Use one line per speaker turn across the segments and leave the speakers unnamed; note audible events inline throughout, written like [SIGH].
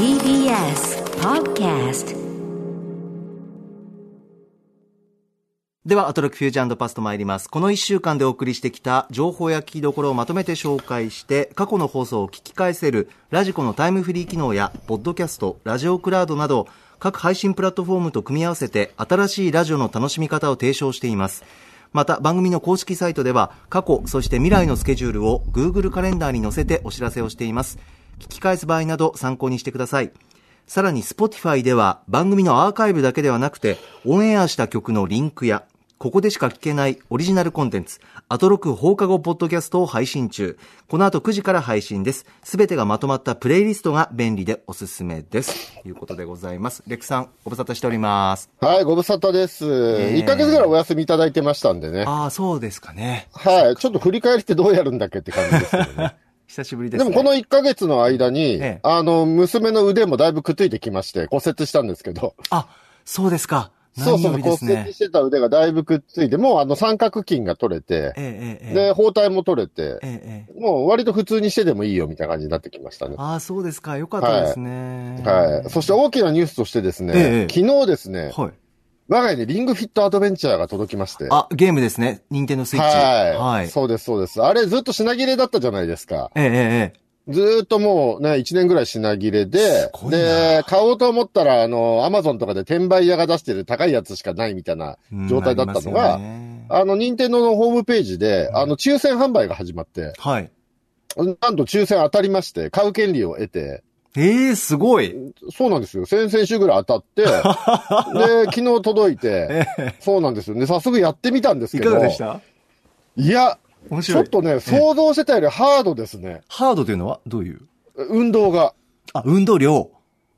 TBS Podcast
では、アトロックフュージョンパスト参ります。この1週間でお送りしてきた情報や聞きどころをまとめて紹介して、過去の放送を聞き返せるラジコのタイムフリー機能や、ポッドキャスト、ラジオクラウドなど、各配信プラットフォームと組み合わせて、新しいラジオの楽しみ方を提唱しています。また、番組の公式サイトでは、過去、そして未来のスケジュールを Google カレンダーに載せてお知らせをしています。聞き返す場合など参考にしてください。さらに Spotify では番組のアーカイブだけではなくて、オンエアした曲のリンクや、ここでしか聞けないオリジナルコンテンツ、アトロク放課後ポッドキャストを配信中。この後9時から配信です。すべてがまとまったプレイリストが便利でおすすめです。ということでございます。レックさん、ご無沙汰しております。
はい、ご無沙汰です。
え
1ヶ月ぐらいお休みいただいてましたんでね。
ああ、そうですかね。
はい、ちょっと振り返りってどうやるんだっけって感じですけどね。
久しぶりですね。
でもこの1ヶ月の間に、
ええ
あの、娘の腕もだいぶくっついてきまして、骨折したんですけど。
あ、そうですか。
そうそう、
何よりですね
骨折。してた腕がだいぶくっついて、もうあの三角筋が取れて、
え
で、包帯も取れて、もう割と普通にしてでもいいよみたいな感じになってきましたね。
ああ、そうですか。よかったですね。
はい。そして大きなニュースとしてですね、
ええ
昨日ですね、
はい。
我が家にリングフィットアドベンチャーが届きまして。
あ、ゲームですね。ニンテンドスイッチ。
はい。
はい。
そうです、そうです。あれずっと品切れだったじゃないですか。
ええええええ
ずーっともうね、1年ぐらい品切れでで、買おうと思ったら、あの、アマゾンとかで転売屋が出してる高いやつしかないみたいな状態だったの
うんあ
の、任天堂のホームページで、あの、抽選販売が始まって、
はい。
なんと抽選当たりまして、買う権利を得て、
ええすごい。
そうなんですよ。先々週ぐらい当たって、[LAUGHS] で、昨日届いて、そうなんですよ。で、早速やってみたんです
い
けど、
かがでした？
いや。ちょっとね、想像してたよりハードですね。
ハードというのはどういう？
運動が。
あ、運動量。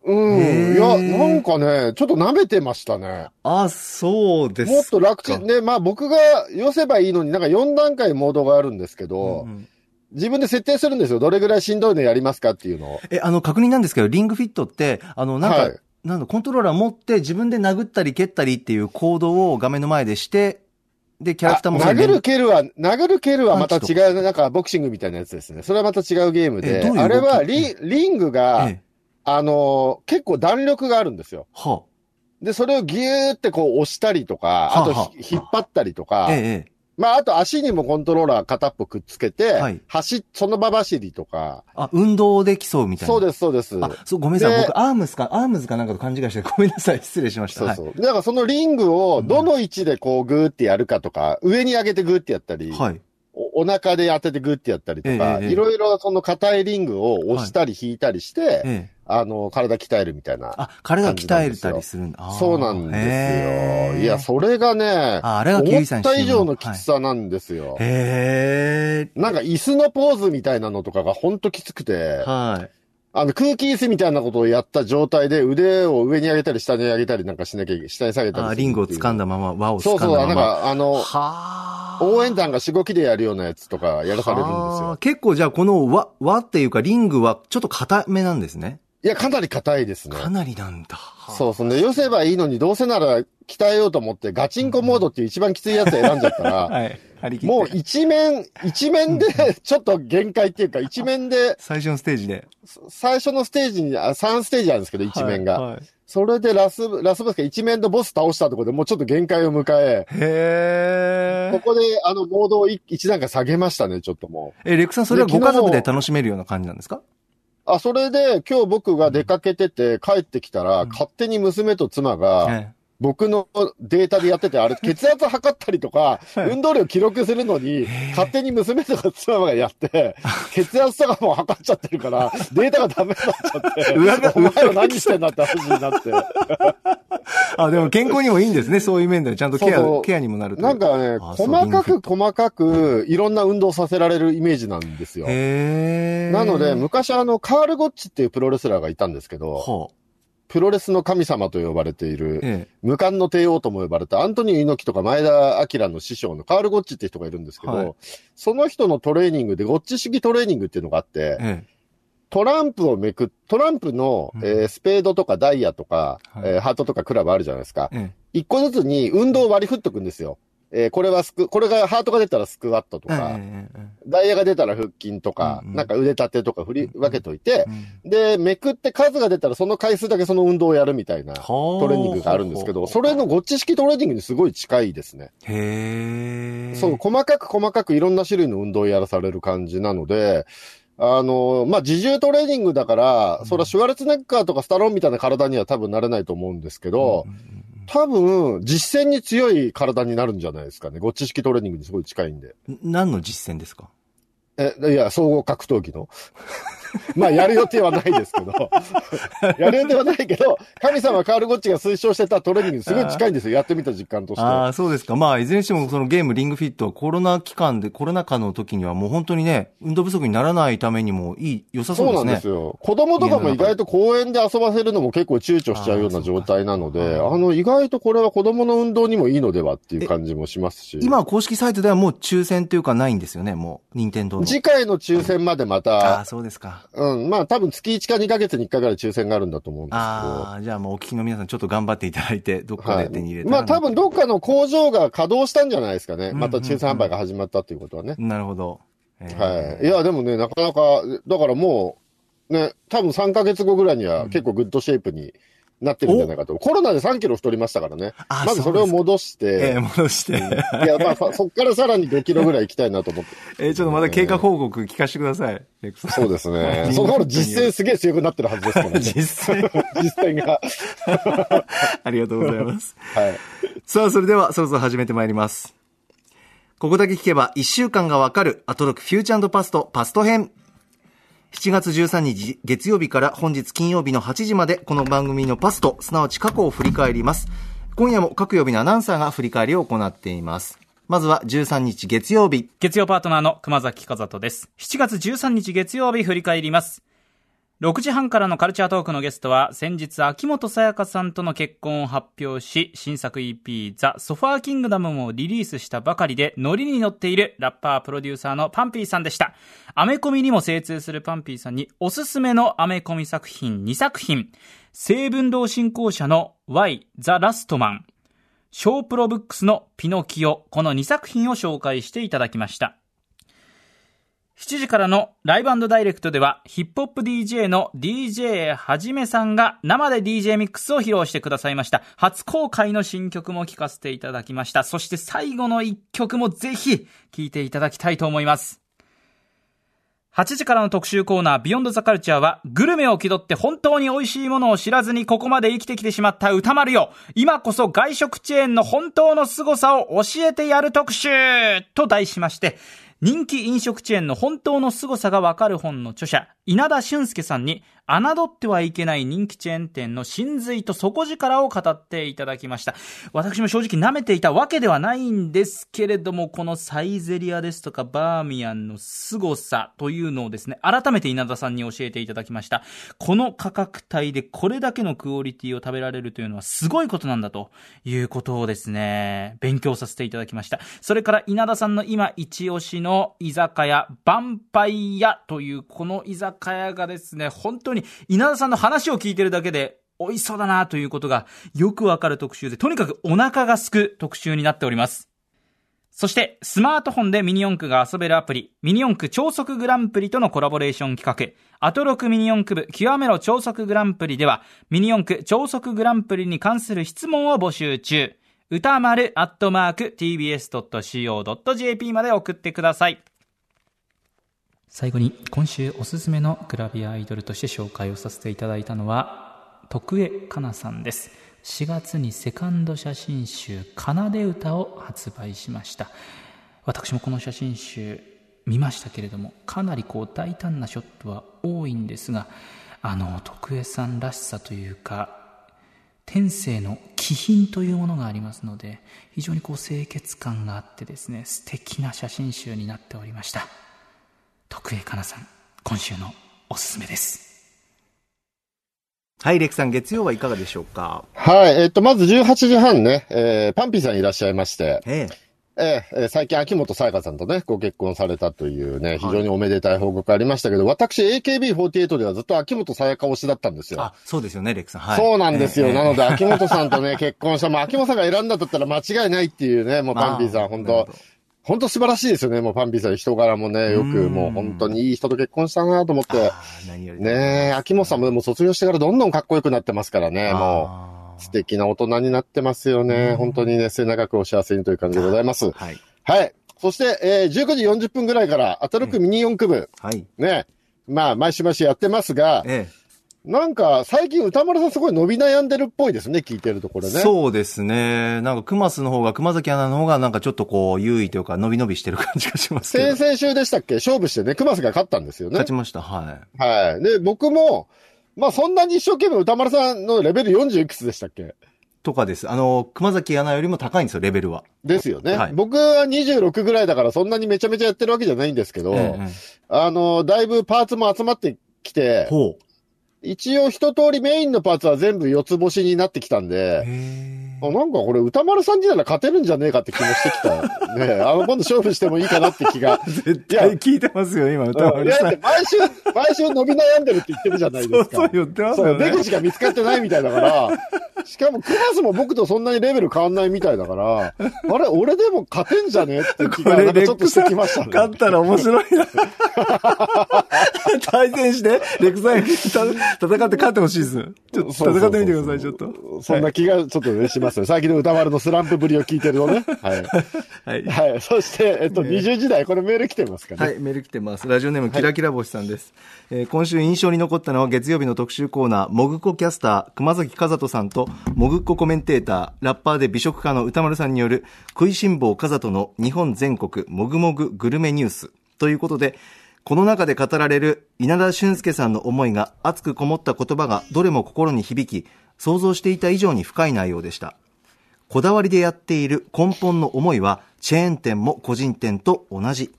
うん。いや、なんかね、ちょっと舐めてましたね。
あ、そうですか。
もっと楽ちん。ね、まあ僕が寄せばいいのになんか4段階モードがあるんですけど、
うんうん
自分で設定するんですよ。どれぐらいしんどいのやりますかっていうのを。
え、あの、確認なんですけど、リングフィットって、あの、なんか、
はい
なんだ、コントローラー持って自分で殴ったり蹴ったりっていう行動を画面の前でして、で、キャラクターも
殴る蹴るは、殴る蹴るはまた違う、なんかボクシングみたいなやつですね。それはまた違うゲームで、
ういう
あれはリリングが、
ええ、
あのー結構弾力があるんですよ。
は
で、それをギューってこう押したりとか、あと
はあは
ひ引っ張ったりとか、
ええ。
まあ、あと足にもコントローラー片っぽくっつけて、
はい
走っ、その場走りとか、
あ、運動で競うみたいな。
そうです、そうです。
あ、そう、ごめんなさい。
で
僕、アームスか、アームズかなんかと勘違いして、ごめんなさい。失礼しました。
そうそう。だからそのリングをどの位置でこうグーってやるかとか、上に上げてグーってやったり、
はい。はい。
おお腹で当ててグーってやったりとか、
ええええ
いろいろその硬いリングを押したり引いたりして、
ええ。
あの、体鍛えるみたいな。
あ、体を鍛えたりするんだ。
そうなんですよ。いや、それがね、
ああれが
思った以上のきつさなんですよ。
へえ。
なんか椅子のポーズみたいなのとかがほんときつくて、
はい。
あの空気椅子みたいなことをやった状態で腕を上に上げたり下に上げたりなんかしなきゃ、下に下げたりする
あリングを掴んだまま、輪を掴んだまま。
そうそう、なんかあの、
はあ。
応援団がしごきでやるようなやつとかやらされるんです
はあ
よ。
結構じゃあこの輪、輪っていうかリングはちょっと硬めなんですね。
いや、かなり硬いですね。
かなりなんだ。
そうそうね。寄せばいいのに、どうせなら鍛えようと思って、ガチンコモードっていう一番きついやつ選んじゃったら、[LAUGHS]
はい。
もう一面、一面で、[LAUGHS] ちょっと限界っていうか、一面で、
最初のステージで。
最初のステージに、あ3ステージあるんですけど、一面が。
はいはい
それでラス、ラスボスが一面のボス倒したところでもうちょっと限界を迎え、
へえ。
ここであのモードを一一段階下げましたね、ちょっともう。
え、レックさんそれは
で
ご家族で楽しめるような感じなんですか？
あ、それで今日僕が出かけてて帰ってきたら、
うん。
勝手に娘と妻が、
え
僕のデータでやってて、あれ、[LAUGHS] 血圧測ったりとか、
はい。
運動量記録するのに、勝手に娘とか妻がやって、[LAUGHS] 血圧とかも測っちゃってるから、データがダメになっちゃって、お前は何してんだって話になって。[LAUGHS]
あ、でも健康にもいいんですね。そういう面では。ちゃんとケア、
そうそう。
ケアにもなる
なんかね、細かく細かく、いろんな運動させられるイメージなんですよ。なので、昔あの、カール・ゴッチっていうプロレスラーがいたんですけど、
はあ、
プロレスの神様と呼ばれている、
え
無冠の帝王とも呼ばれたアントニオ猪木とか前田明の師匠のカール・ゴッチって人がいるんですけど、
はい
その人のトレーニングでゴッチ主義トレーニングっていうのがあって、
え。え
トランプをめくっ、トランプの、
うん
えースペードとかダイヤとか、
はい
えーハートとかクラブあるじゃないですか。
え。え
一個ずつに運動を割り振っとくんですよ。えーこれはスク、これがハートが出たらスクワットと
ええ
か、ダイヤが出たら腹筋とか、
うんうん。
なんか腕立てとか振り分けといて
え、うん。
で、めくって数が出たらその回数だけその運動をやるみたいなト
ト
レーニングがあるんですけど、それのゴッチ式トレーニングにすごい近いですね。
へえ。
そう、細かく細かくいろんな種類の運動をやらされる感じなので、あの、まあ、自重トレーニングだから、それはシュワルツェネッガーとかスタローンみたいな体には多分なれないと思うんですけど、
うんうんうん
多分、実践に強い体になるんじゃないですかね。ゴッチ式トレーニングにすごい近いんで。
何の実践ですか？
え、いや、総合格闘技の。[LAUGHS] まあ、やる予定はないですけど。[LAUGHS] やる予定はないけど、神様カール・ゴッチが推奨してたトレーニングにすごい近いんですよ。やってみた実感として。
ああ、そうですか。まあ、いずれにしても、そのゲームリングフィットはコロナ期間で、コロナ禍の時にはもう本当にね、運動不足にならないためにもいい、良さそ
そうう
ですね。
なんですよ。子供とかも意外と公園で遊ばせるのも結構躊躇しちゃうような状態なので、
あ
の、意外とこれは子供の運動にもいいのではっていう感じもしますし。
今、公式サイトではもう抽選というかないんですよね、もう、任天堂の。
次回の抽選までま
あ
た
あ、、そうですか。
うん、まあ多分月1か2ヶ月に1回ぐらい抽選があるんだと思うんですけど。
ああ、じゃあもうお聞きの皆さんちょっと頑張っていただいて、どっか
はい
で手に入れたら
まあ多分どっかの工場が稼働したんじゃないですかね。
うん
また抽選販売が始まったっていうことはね。
なるほど。えー
はい。いや、でもね、なかなか、だからもう、ね、多分3ヶ月後ぐらいには結構グッドシェイプになってるんじゃないかと。コロナで3キロ太りましたからね。
あ
まずそれを戻し
えー
て、
戻して。
いや、まあ、そそっからさらに5キロぐらい行きたいなと思って。
えーちょっとまた経過報告聞かせてください。
そうですね。[LAUGHS] その頃実践すげえ強くなってるはずですからね。
実践。[LAUGHS]
実践が。[LAUGHS]
ありがとうございます。
はい。
さあ、それではそろそろ始めてまいります。ここだけ聞けば1週間がわかるアトロクフューチャーパストパスト編。7月13日月曜日から本日金曜日の8時までこの番組のパスと、すなわち過去を振り返ります。今夜も各曜日のアナウンサーが振り返りを行っています。まずは13日月曜日。
月曜パートナーの熊崎和人です。7月13日月曜日振り返ります。6時半からのカルチャートークのゲストは、先日、秋元さやかさんとの結婚を発表し、新作 EP、ザ・ソファーキングダムもリリースしたばかりで、ノリに乗っているラッパープロデューサーのパンピーさんでした。アメコミにも精通するパンピーさんに、おすすめのアメコミ作品2作品、成文堂進行者の Y、ザ・ラストマン、ショープロブックスのピノキオ、この2作品を紹介していただきました。7時からのライブダイレクトでは、ヒップホップ DJ の DJ はじめさんが生で DJ ミックスを披露してくださいました。初公開の新曲も聴かせていただきました。そして最後の1曲もぜひ聴いていただきたいと思います。8時からの特集コーナー、ビヨンドザカルチャーは、グルメを気取って本当に美味しいものを知らずにここまで生きてきてしまった歌丸よ。今こそ外食チェーンの本当の凄さを教えてやる特集と題しまして、人気飲食チェーンの本当の凄さがわかる本の著者、稲田俊介さんに、侮ってはいけない人気チェーン店の真髄と底力を語っていただきました。私も正直舐めていたわけではないんですけれども、このサイゼリアですとかバーミヤンの凄さというのをですね、改めて稲田さんに教えていただきました。この価格帯でこれだけのクオリティを食べられるというのはすごいことなんだということをですね、勉強させていただきました。それから稲田さんの今一押しの居酒屋、バンパイヤというこの居酒屋がですね、本当に稲田さんの話を聞いてるだけで美味しそうだなということがよくわかる特集で、とにかくお腹がすく特集になっております。そして、スマートフォンでミニ四駆が遊べるアプリ、ミニ四駆超速グランプリとのコラボレーション企画、アトロクミニ四駆部極めろ超速グランプリでは、ミニ四駆超速グランプリに関する質問を募集中。歌丸アットマーク tbs.co.jp まで送ってください。最後に今週おすすめのグラビアアイドルとして紹介をさせていただいたのは徳江かなさんです。4月にセカンド写真集「奏で歌」を発売しました。私もこの写真集見ましたけれどもかなりこう大胆なショットは多いんですがあの徳江さんらしさというか天性の気品というものがありますので非常にこう清潔感があってですね素敵な写真集になっておりました。徳江かなさん今週のおすすめです
はい、レクさん、月曜はいかがでしょうか？
はい。えっと、まず18時半ね、えー、パンピーさんいらっしゃいまして、
え
えええー最近秋元さやかさんとね、ご結婚されたというね、非常におめでたい報告ありましたけど、私 AKB48 ではずっと秋元さやか推しだったんですよ。
あ、そうですよね、レックさん。はい。
そうなんですよ。
ええ
なので、秋元さんとね、[LAUGHS] 結婚した。もう秋元さんが選んだんだったら間違いないっていうね、もうパンピーさん、本当本当素晴らしいですよね。もうパンピーさん、人柄もね、よく、
うん
もう本当にいい人と結婚したなと思って。
あー何より
ねえ、秋元さんもでも卒業してからどんどんかっこよくなってますからね、もう素敵な大人になってますよね。
うん
本当にね、末永くお幸せにという感じでございます。
はい。
はい。そして、えー、19時40分ぐらいから、アトロックミニ四駆部、
はい。
ね、まあ、毎週毎週やってますが、
え
なんか、最近歌丸さんすごい伸び悩んでるっぽいですね、聞いてるとこ
え。
ろね。
そうですね。なんか、熊須の方が、熊崎アナの方が、なんかちょっとこう、優位というか、伸び伸びしてる感じがしますけど。
先々週でしたっけ？勝負してね、熊瀬が勝ったんですよね
勝。ちました。はい。
はい。で、僕も、まあそんなに一生懸命歌丸さんのレベル40いくつでしたっけ？
とかです。あの、熊崎アナよりも高いんですよ、レベルは。
ですよね、
はい
僕は26ぐらいだからそんなにめちゃめちゃやってるわけじゃないんですけど、
えええ
あの、だいぶパーツも集まってきて
え、ほう。
一応一通りメインのパーツは全部四つ星になってきたんで、あなんかこれ歌丸さんになら勝てるんじゃねえかって気もしてきた。ね [LAUGHS] あの、今度勝負してもいいかなって気が。
絶対聞いてますよ、今、歌
うんいや、
丸さん
だって。毎週、毎週伸び悩んでるって言ってるじゃないですか。
そうそう言ってます
そう、
よね
出。口が見つかってないみたいだから、しかもクラスも僕とそんなにレベル変わんないみたいだから、あれ、俺でも勝てんじゃねって気がなんかちょっとしてきましたね。
勝ったら面白いな。[LAUGHS] 対戦して、レクサイン戦って勝ってほしいです。ちょっと戦ってみてください、ちょっと。
そんな気がちょっとね、しますよ。最近の歌丸のスランプぶりを聞いてるのね。はい。[LAUGHS]
はい。
はい。そして、えっと、20時代、これメール来てますかね。
はい、メール来てます。ラジオネーム、キラキラ星さんです。えー今週印象に残ったのは月曜日の特集コーナー、もぐこキャスター、熊崎和人さんと、もぐっこコメンテーター、ラッパーで美食家の歌丸さんによる、食いしん坊和人の日本全国もぐもぐグルメニュース。ということで、この中で語られる稲田俊介さんの思いが熱くこもった言葉がどれも心に響き、想像していた以上に深い内容でした。こだわりでやっている根本の思いは、チェーン店も個人店と同じ。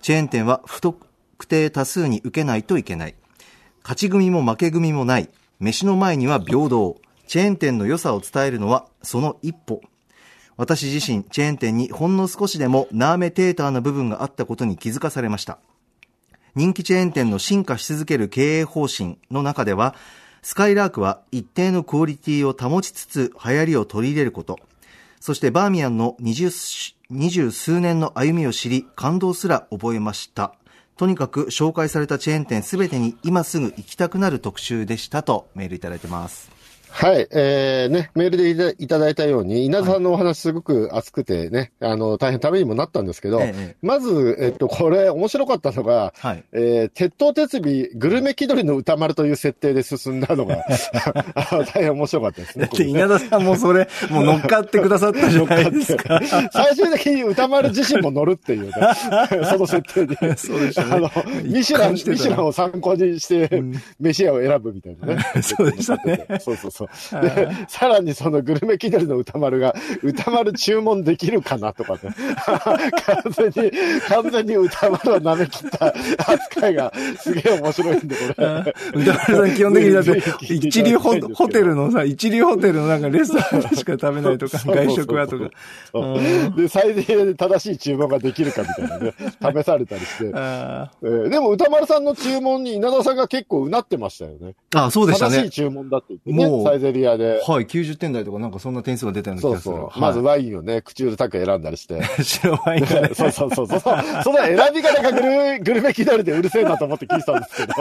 チェーン店は不特定多数に受けないといけない。勝ち組も負け組もない。飯の前には平等。チェーン店の良さを伝えるのはその一歩。私自身、チェーン店にほんの少しでもナーメテーターな部分があったことに気づかされました。人気チェーン店の進化し続ける経営方針の中では、スカイラークは一定のクオリティを保ちつつ流行りを取り入れること、そしてバーミヤンの二十数年の歩みを知り感動すら覚えました。とにかく紹介されたチェーン店すべてに今すぐ行きたくなる特集でしたとメールいただいてます。
はい、えー、ね、メールでいただいたように、稲田さんのお話すごく熱くてね、あの、大変ためにもなったんですけど、
ええ
まず、えっと、これ面白かったのが、
はい。
えー、鉄塔鉄尾、グルメ気取りの歌丸という設定で進んだのが、[LAUGHS] 大変面白かったですね。
だって稲田さんもそれ、もう乗っかってくださったじゃないですか。[LAUGHS]
最終的に歌丸自身も乗るっていうね、[LAUGHS] その設定に。
そうでしたね
あの、ミシュラン、ミシュランを参考にして、飯屋を選ぶみたいなね。
そうでしたね。
そうそうそう。で、[LAUGHS] さらにそのグルメ気取りの歌丸が、歌丸注文できるかなとかね。[LAUGHS] 完全に、完全に歌丸を舐め切った扱いがすげえ面白いんで、これ。
歌丸さん基本的にだって [LAUGHS] 一流ホテルのさ、一流ホテルのなんかレストランでしか食べないとか、外食はとか。
そうで、最低で正しい注文ができるかみたいなね、試されたりして。
あ
えーでも歌丸さんの注文に稲田さんが結構うなってましたよね。
ーあ、そうでしたね
正しい。注文だって言って
もう
ね、サイゼリアで。
はい、90点台とかなんかそんな点数が出たような気がする。
そう。まずワインをね、口うるたく選んだりして。
白ワインね。
そうそうそうそう。その選び方がグルグルメ気取りでうるせえなと思って聞いたんですけど。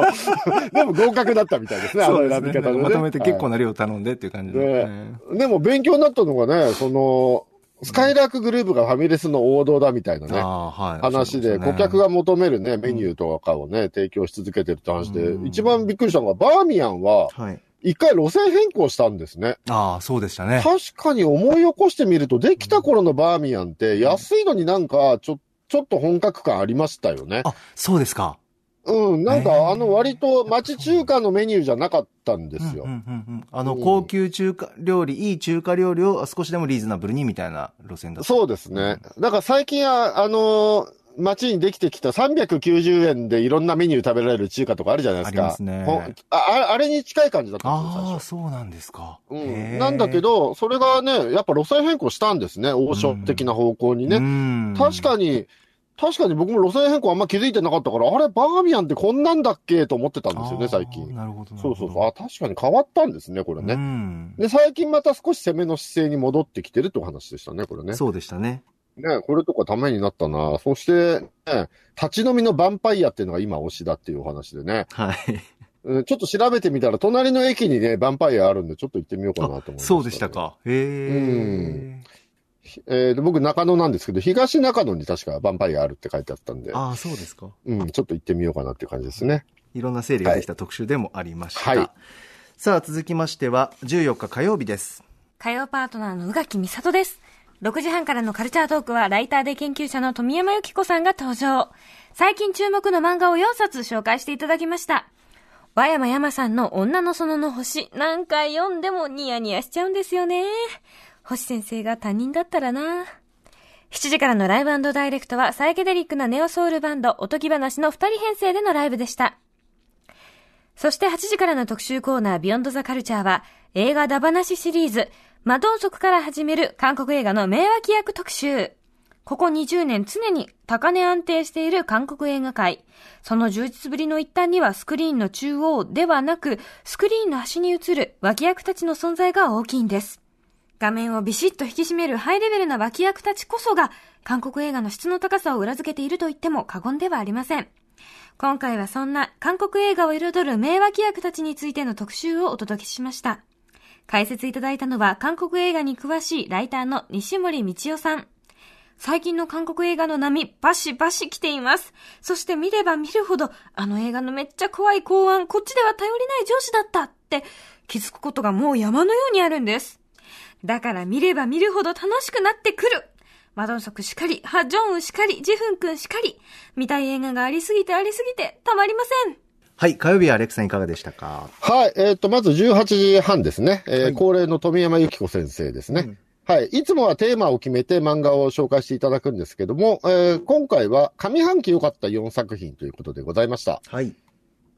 でも合格だったみたいですね、あの。選び方で、
まとめて結構な量頼んでっていう感じで。
でも勉強になったのがね、その、スカイラークグループがファミレスの王道だみたいなね。
はい。
話で、顧客が求めるね、メニューとかをね、提供し続けてるって話で、一番びっくりしたのが、バーミヤンは、
はい。
一回路線変更したんですね。
ああ、そうでしたね。
確かに思い起こしてみると、できた頃のバーミヤンって、安いのになんか、ちょ、ちょっと本格感ありましたよね。
あ、そうですか。
うん、なんか、あの、割と町中華のメニューじゃなかったんですよ
うん。うんうんうんあの、
うん
高級中華料理、いい中華料理を少しでもリーズナブルにみたいな路線だった。
そうですね。だから最近は、あの、街にできてきた390円でいろんなメニュー食べられる中華とかあるじゃないですか。
ありますね
あああれに近い感じだったんですよ、最
ああ、
初。
そうなんですか。
うん、なんだけ、ど、それがね、やっぱ路線変更したんですね。王将的な方向にね。
ね
確かに、確かに僕も路線変更あんま気づいてなかったから、あれ、バーミヤンってこんなんだっけと思ってたんですよね、最近。
なるほど。
そうそうそう。あ、確かに変わったんですね、これね。
ね。
で、最近また少し攻めの姿勢に戻ってきてるってお話でしたね、これね。
そうでしたね。
ね、これとかためになったな。そして、ね、立ち飲みのヴァンパイアっていうのが今推しだっていうお話でね。
はい。
うんちょっと調べてみたら、隣の駅にね、ヴァンパイアあるんで、ちょっと行ってみようかなと思いま
そうでした。か。へえ。
えーで僕、中野なんですけど、東中野に確かヴァンパイアあるって書いてあったんで、
ああ、そうですか。
うん、ちょっと行ってみようかなっていう感じですね。
いろんな整理ができた特集でもありました。
はい
さあ、続きましては、14日火曜日です。
火曜パートナーの宇垣美里です。6時半からのカルチャートークは、ライターで研究者の富山由紀子さんが登場。最近注目の漫画を4冊紹介していただきました。和山山さんの女の園の星、何回読んでもニヤニヤしちゃうんですよね。星先生が他人だったらな。7時からのライブダイレクトは、サイケデリックなネオソウルバンド、おとぎ話の2人編成でのライブでした。そして8時からの特集コーナービヨンドザカルチャーは映画ダバナシシリーズマドンソクから始める韓国映画の名脇役特集。ここ20年常に高値安定している韓国映画界。その充実ぶりの一端にはスクリーンの中央ではなくスクリーンの端に映る脇役たちの存在が大きいんです。画面をビシッと引き締めるハイレベルな脇役たちこそが韓国映画の質の高さを裏付けていると言っても過言ではありません。今回はそんな韓国映画を彩る名脇役たちについての特集をお届けしました。解説いただいたのは韓国映画に詳しいライターの西森道夫さん。最近の韓国映画の波、バシバシ来ています。そして見れば見るほど、あの映画のめっちゃ怖い公安、こっちでは頼りない上司だったって気づくことがもう山のようにあるんです。だから見れば見るほど楽しくなってくるマドンソクしかり、ハ・ジョンウしかり、ジフン君しかり、見たい映画がありすぎてありすぎて、たまりません。
はい、火曜日はアレックさんいかがでしたか？
はい、えっ、と、まず18時半ですね。えー
はい
恒例の富山由紀子先生ですね。はい。いつもはテーマを決めて漫画を紹介していただくんですけども、えー今回は上半期良かった4作品ということでございました。
はい。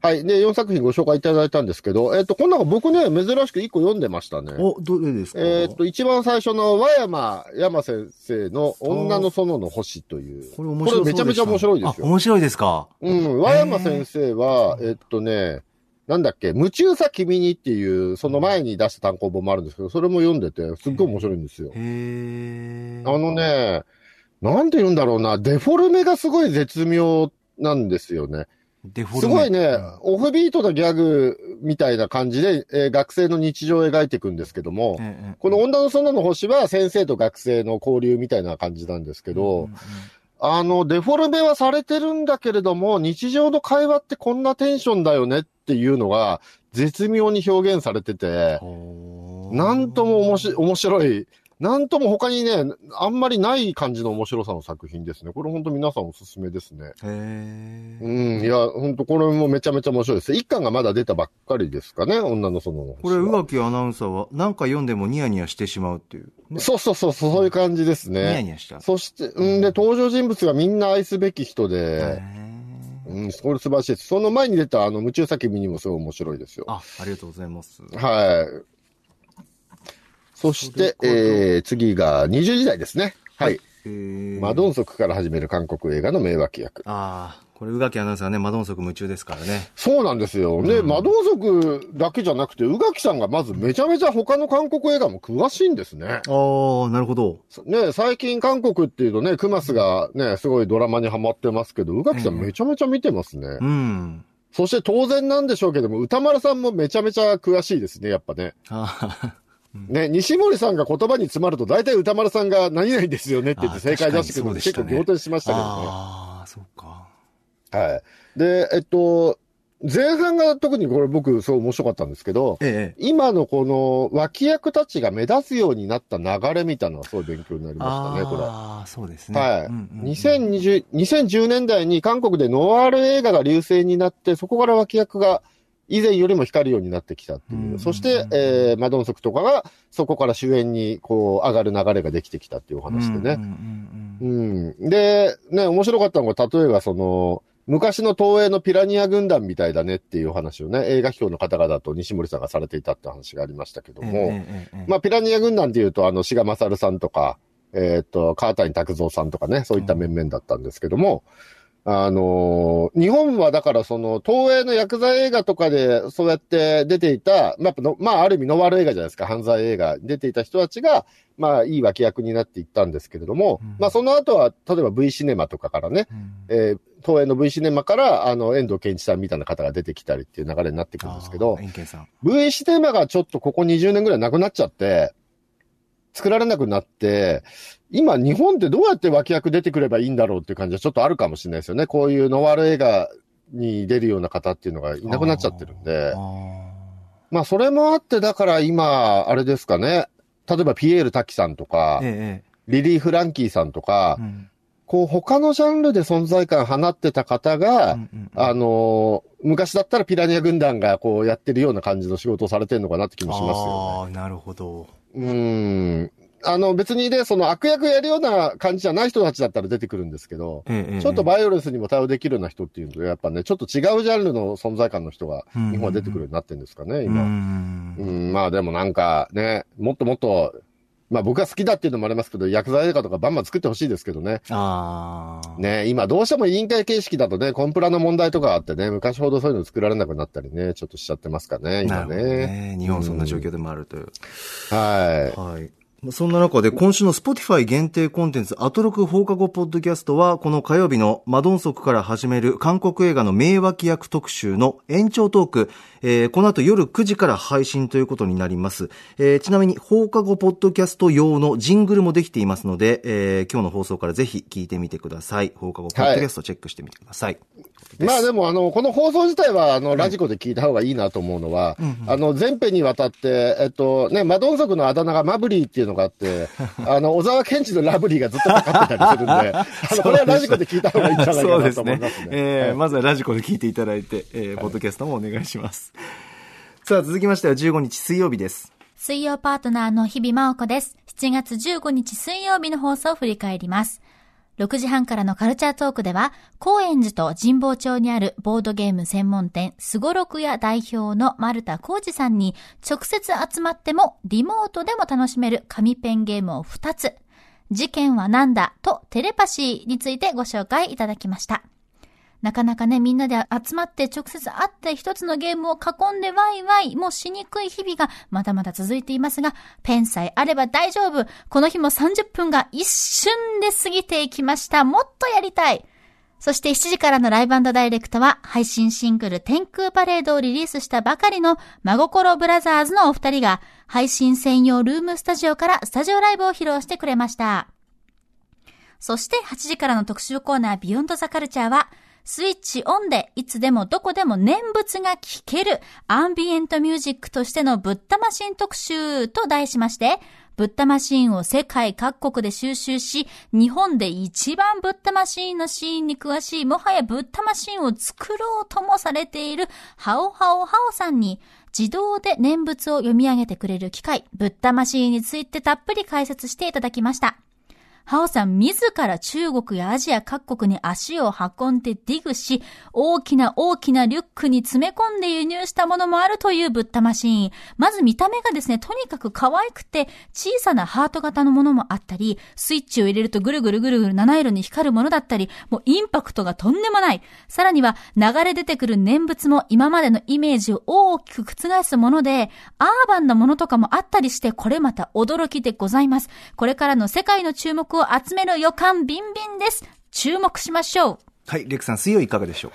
はい。で、4作品ご紹介いただいたんですけど、えっ、と、この中僕ね、珍しく1個読んでましたね。
お、どれですか？
えっ、と、一番最初の和山山先生の女の園の星という。
これ面白そうでした
めちゃめちゃ面白いです
あ、
よ。
面白いですか？
うん。和山先生は、えっとね、なんだっけ、夢中さ君にっていう、その前に出した単行本もあるんですけど、それも読んでて、すっごい面白いんですよ。
へー。
あのね、なんて言うんだろうな、デフォルメがすごい絶妙なんですよね。
デフォルメ。
すごいね、オフビートなギャグみたいな感じで、えー学生の日常を描いていくんですけども、
ええ
この女の園の星は先生と学生の交流みたいな感じなんですけど、
うんうん
あの、デフォルメはされてるんだけれども、日常の会話ってこんなテンションだよねっていうのが、絶妙に表現されてて、なんとも面白い、なんとも他にね、あんまりない感じの面白さの作品ですね。これ本当皆さんおすすめですね。
へー
うん、いや、本当これもめちゃめちゃ面白いです。一巻がまだ出たばっかりですかね、女の園の。
これ、宇垣アナウンサーは何回読んでもニヤニヤしてしまうっていう。ね
そうそうそう、そういう感じです
ニヤ
ね。
ニヤしちゃう。
そして、うんで、登場人物がみんな愛すべき人で、うん、これ素晴らしいです。その前に出たあの、夢中叫びにもすごい面白いですよ。
あ、ありがとうございます。
はい。そして、えー、次が20時代ですね。はい。マドンソクから始める韓国映画の名脇役。
ああ、これ、宇垣アナウンサーはね、マドンソク夢中ですからね。
そうなんですよ。ね、
うん
マドンソクだけじゃなくて、宇垣さんがまずめちゃめちゃ他の韓国映画も詳しいんですね。
ああ、なるほど。
ね、最近韓国っていうとね、クマスがね、すごいドラマにハマってますけど、宇垣さんめちゃめちゃ見てますね。
うん。
そして当然なんでしょうけども、歌丸さんもめちゃめちゃ詳しいですね、やっぱね。
ああ、
ね、西森さんが言葉に詰まると、大体歌丸さんが何々ですよねって言って正解出してくるので、結構仰天しましたけどね。
ああ、そうか。
はい。で、えっと、前半が特にこれ僕、すごい面白かったんですけど、
ええ。
今のこの脇役たちが目立つようになった流れみたいなのはすごい勉強になりましたね、これ。
ああ、そうですね。
はい。
うんうんうん
2020 2010年代に韓国でノワール映画が流星になって、そこから脇役が以前よりも光るようになってきたっていう。
うん
そして、えー、マドンソクとかが、そこから主演に、こう、上がる流れができてきたっていうお話でね。
うんうん
うん。で、ね、面白かったのが、例えばその、昔の東映のピラニア軍団みたいだねっていうお話をね、映画批評の方々と西森さんがされていたって話がありましたけども、
うん
まあ、ピラニア軍団っていうと、あの、志賀勝さんとか、えっ、と、川谷拓三さんとかね、そういった面々だったんですけども、あのー日本はだからその、東映の薬剤映画とかで、そうやって出ていた、まあまあ、ある意味ノワール映画じゃないですか、犯罪映画、出ていた人たちが、まあ、いい脇役になっていったんですけれども、
うん。
まあ、その後は、例えば V シネマとかからね、
うん。
えー東映の V シネマから、あの、遠藤健一さんみたいな方が出てきたりっていう流れになってくるんですけど。V シネマがちょっとここ20年ぐらいなくなっちゃって、作られなくなって、今日本ってどうやって脇役出てくればいいんだろうっていう感じはちょっとあるかもしれないですよね。こういうノワール映画に出るような方っていうのがいなくなっちゃってるんでまあそれもあって、だから今、あれですかね。例えばピエール滝さんとか、
ええ
リリー・フランキーさんとかこう他のジャンルで存在感放ってた方が、
うんうん
あのー昔だったらピラニア軍団がこうやってるような感じの仕事をされてるのかなって気もしますよね。
ああ、なるほど。
うーん。あの、別にね、その悪役やるような感じじゃない人たちだったら出てくるんですけど、ちょっとバイオレンスにも対応できるような人っていうのは、やっぱね、ちょっと違うジャンルの存在感の人が、
うん
日本は出てくるようになってるんですかね、
う
今。
ん
うん、まあでもなんかね、もっともっと、まあ僕が好きだっていうのもありますけど、薬剤映画とかバンバン作ってほしいですけどね。
ああ。
ね、今どうしても委員会形式だとね、コンプラの問題とかあってね、昔ほどそういうの作られなくなったりね、ちょっとしちゃってますかね、今ね。
ね。日本そんな状況でもあるという。
はい。
はい。そんな中で今週の Spotify 限定コンテンツアトロク放課後ポッドキャストはこの火曜日のマドンソクから始める韓国映画の名脇役特集の延長トーク、えーこの後夜9時から配信ということになります。えーちなみに放課後ポッドキャスト用のジングルもできていますので、えー今日の放送からぜひ聞いてみてください。放課後ポッドキャストチェックしてみてください。
まあでも、あの、この放送自体は、あの、ラジコで聞いた方がいいなと思うのは、あの、全編にわたって、えっと、ね、マドンソクのあだ名がマブリーっていうのがあって、あの、小沢健二のラブリーがずっとかかってたりするんで、[LAUGHS] あの、これはラジコで聞いた方がいいんじゃないかなと思いますね。
えー
はい
まずはラジコで聞いていただいて、えーポッドキャストもお願いします。さあ、続きましては15日水曜日です。
水曜パートナーの日々真央子です。7月15日水曜日の放送を振り返ります。6時半からのカルチャートークでは、高円寺と神保町にあるボードゲーム専門店、すごろく屋代表の丸田浩二さんに、直接集まっても、リモートでも楽しめる紙ペンゲームを2つ。事件は何だとテレパシーについてご紹介いただきました。なかなかね、みんなで集まって直接会って一つのゲームを囲んでワイワイもしにくい日々がまだまだ続いていますが、ペンさえあれば大丈夫。この日も30分が一瞬で過ぎていきました。もっとやりたい。そして7時からのライブダイレクトは配信シングル天空パレードをリリースしたばかりの真心ブラザーズのお二人が配信専用ルームスタジオからスタジオライブを披露してくれました。そして8時からの特集コーナービヨンドザカルチャーは、スイッチオンでいつでもどこでも念仏が聴けるアンビエントミュージックとしてのブッダマシン特集と題しまして、ブッダマシーンを世界各国で収集し、日本で一番ブッダマシーンのシーンに詳しい、もはやブッダマシーンを作ろうともされている、ハオハオハオさんに、自動で念仏を読み上げてくれる機械、ブッダマシーンについてたっぷり解説していただきました。ハオさん自ら中国やアジア各国に足を運んでディグし、大きな大きなリュックに詰め込んで輸入したものもあるというブッダマシーン。まず見た目がですね、とにかく可愛くて小さなハート型のものもあったり、スイッチを入れるとぐるぐるぐるぐる七色に光るものだったり、もうインパクトがとんでもない。さらには流れ出てくる念仏も今までのイメージを大きく覆すもので、アーバンなものとかもあったりして、これまた驚きでございます。これからの世界の注目を集める予感ビンビンです。注目しましょう。
はい、レクさん、水曜いかがでしょう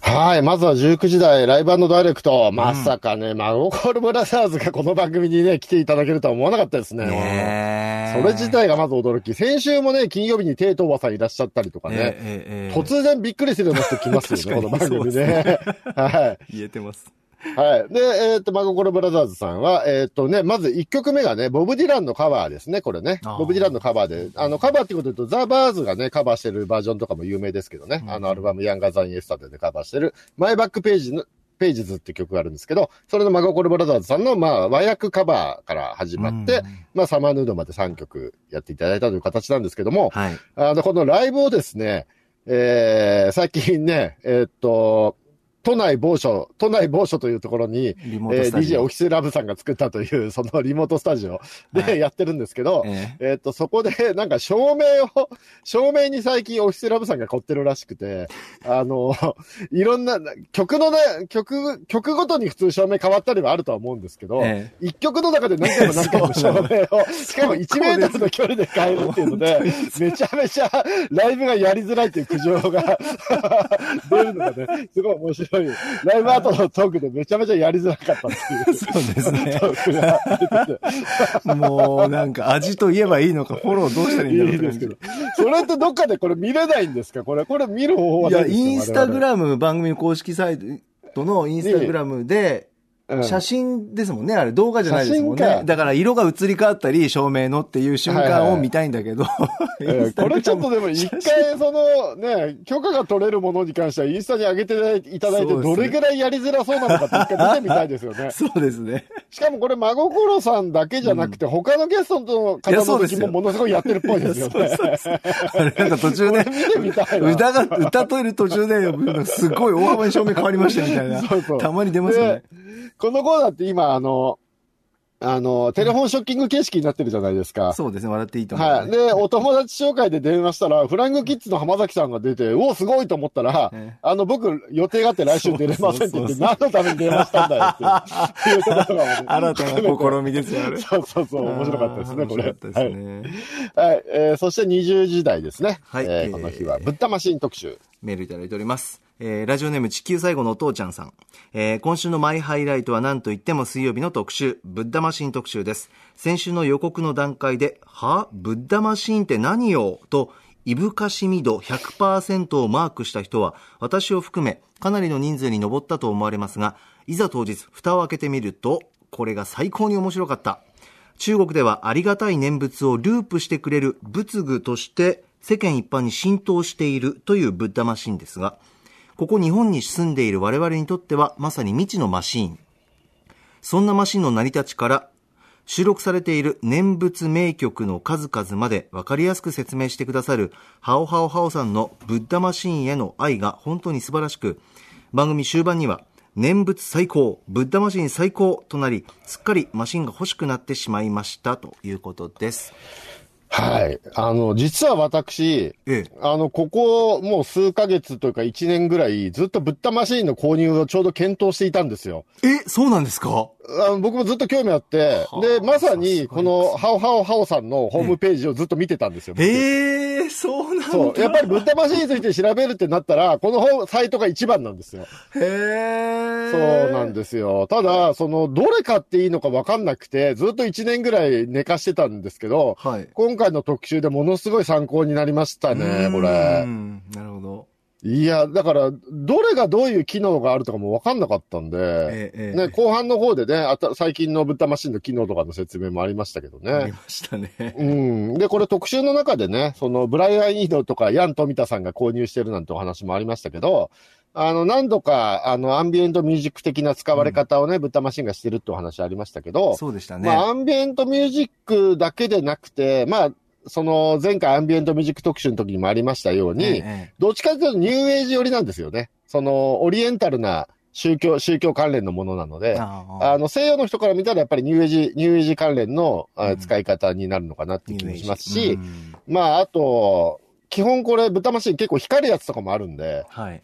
か？
はい。まずは19時台、ライブダイレクト。まさかね、マゴコールブラザーズがこの番組にね、来ていただけるとは思わなかったですね。
ね
それ自体がまず驚き。先週もね、金曜日にテイトーバさんいらっしゃったりとかね。
ええええ
突然びっくりするような人来ますよね、[LAUGHS] この番組ね。[LAUGHS] はい。
言えてます。
はい。で、えっ、と、マゴコロブラザーズさんは、えっ、とね、まず1曲目がね、ボブ・ディランのカバーですね、これね。ボブ・ディランのカバーで、あの、カバーってことで言うと、ザ・バーズがね、カバーしてるバージョンとかも有名ですけどね、あの、アルバム、ヤンガーザン・イエスタでカバーしてる、マイバックページのページズって曲があるんですけど、それの真心ブラザーズさんの、まあ、和訳カバーから始まって、
うん
まあ、サマーヌードまで3曲やっていただいたという形なんですけども、
はい。
あの、このライブをですね、えー、最近ね、えーっと、都内某所、都内某所というところに、
リモー
えー
トスタジ
DJ
オ。
オフィスラブさんが作ったという、[LAUGHS] そのリモートスタジオ
は
で
い。
やってるんですけど、
え
え。ーっと、そこで、なんか照明を、照明に最近オフィスラブさんが凝ってるらしくて、あの、[LAUGHS] いろんな、曲のね、曲、曲ごとに普通照明変わったりはあるとは思うんですけど、
え
一曲の中で何回も何回も [LAUGHS] 照明を、しかも1メートルの距離で変えるっていうので、めちゃめちゃライブがやりづらいっていう苦情が出るのがね、すごい面白い。ライブ後のトークでめちゃめちゃやりづらかったっていう。[LAUGHS]
そうですね。
トークが
もう、なんか、味と言えばいいのか、フォローどうしたらいいんだろう
ですけど。それってどっかでこれ見れないんですか？これ、これ見る方法はいな
や、
いですか？
インスタグ
ム。
ラム、番組公式サイトのインスタグラムで、
うん
写真ですもんね、あれ動画じゃないですもん。ねだから色が移り変わったり、照明のっていう瞬間を見たいんだけど、
えーこれちょっとでも一回そのね、許可が取れるものに関してはインスタに上げていただいて、どれぐらいやりづらそうなのかって一回見てみたいですよね。[LAUGHS]
そうですね。
しかもこれ、真心さんだけじゃなくて、他のゲストの方の時もものすごいやってるっぽいですよね。
なんか途中で、
見てみたいな。
歌が、歌といる途中で、すっごい大幅に照明変わりましたみたいな。[LAUGHS] たまに出ますよね
で。このコーナーって今、あの、あの、テレフォンショッキング形式になってるじゃないですか。
そうですね、笑っていいと思う、
はい。で、[LAUGHS] お友達紹介で電話したら、フライングキッズの浜崎さんが出て、おお、すごいと思ったら、
ええ
あの、僕、予定があって来週出れませんって言って、何のために電話したんだよっていうところが、ね、[LAUGHS]
新たな試みですよ、あれ。
そうそうそう、面白かったですね、これ。
面白かったですね。
はい。はい。えー、そして20時台ですね。
はい
えーこの日は、ブッダマシン特集。
メールいただいております。えーラジオネーム地球最後のお父ちゃんさん。えー今週のマイハイライトは何と言っても水曜日の特集、ブッダマシン特集です。先週の予告の段階で、は？ブッダマシンって何よ？と、いぶかしみ度100%をマークした人は、私を含め、かなりの人数に上ったと思われますが、いざ当日、蓋を開けてみると、これが最高に面白かった。中国ではありがたい念仏をループしてくれる仏具として世間一般に浸透しているというブッダマシンですが、ここ日本に住んでいる我々にとってはまさに未知のマシーン。そんなマシンの成り立ちから収録されている念仏名曲の数々まで分かりやすく説明してくださるハオハオハオさんのブッダマシンへの愛が本当に素晴らしく、番組終盤には念仏最高、ブッダマシン最高となり、すっかりマシンが欲しくなってしまいましたということです。
はい。あの、実は私、
ええ。
あの、ここ、もう数ヶ月というか1年ぐらい、ずっとブッダマシーンの購入をちょうど検討していたんですよ。
え、そうなんですか？
あの僕もずっと興味あって、で、まさに、この、ハオハオハオさんのホームページをずっと見てたんですよ。僕
へえ、そうなんだ。
そう。やっぱりブッダマシーンについて調べるってなったら、この本サイトが一番なんですよ。
へえ。
そうなんですよ。ただ、その、どれ買っていいのか分かんなくて、ずっと1年ぐらい寝かしてたんですけど、
はい。
今回の特集でものすごい参考になりましたね、こ
う
れ。
んなるほど。
いや、だから、どれがどういう機能があるとかも分かんなかったんで、
ええ、ええ。
ね、後半の方でね、あた最近のブッダマシンの機能とかの説明もありましたけどね。
ありましたね。
うん。で、これ特集の中でね、そのブライアン・イードとかヤン・トミタさんが購入してるなんてお話もありましたけど、あの、何度か、あの、アンビエントミュージック的な使われ方をね、ブッダマシンがしてるってお話ありましたけど、
そうでしたね。
まあ、アンビエントミュージックだけでなくて、まあ、その、前回アンビエントミュージック特集の時にもありましたように、
ええ
どっちかというとニューエイジ寄りなんですよね。その、オリエンタルな宗教、宗教関連のものなので、
あ
の、西洋の人から見たらやっぱりニューエイジ、ニューエイジ関連の、あ
うん
使い方になるのかなって気もしますし、
うん
まあ、あと、基本これ、豚マシン結構光るやつとかもあるんで、
はい。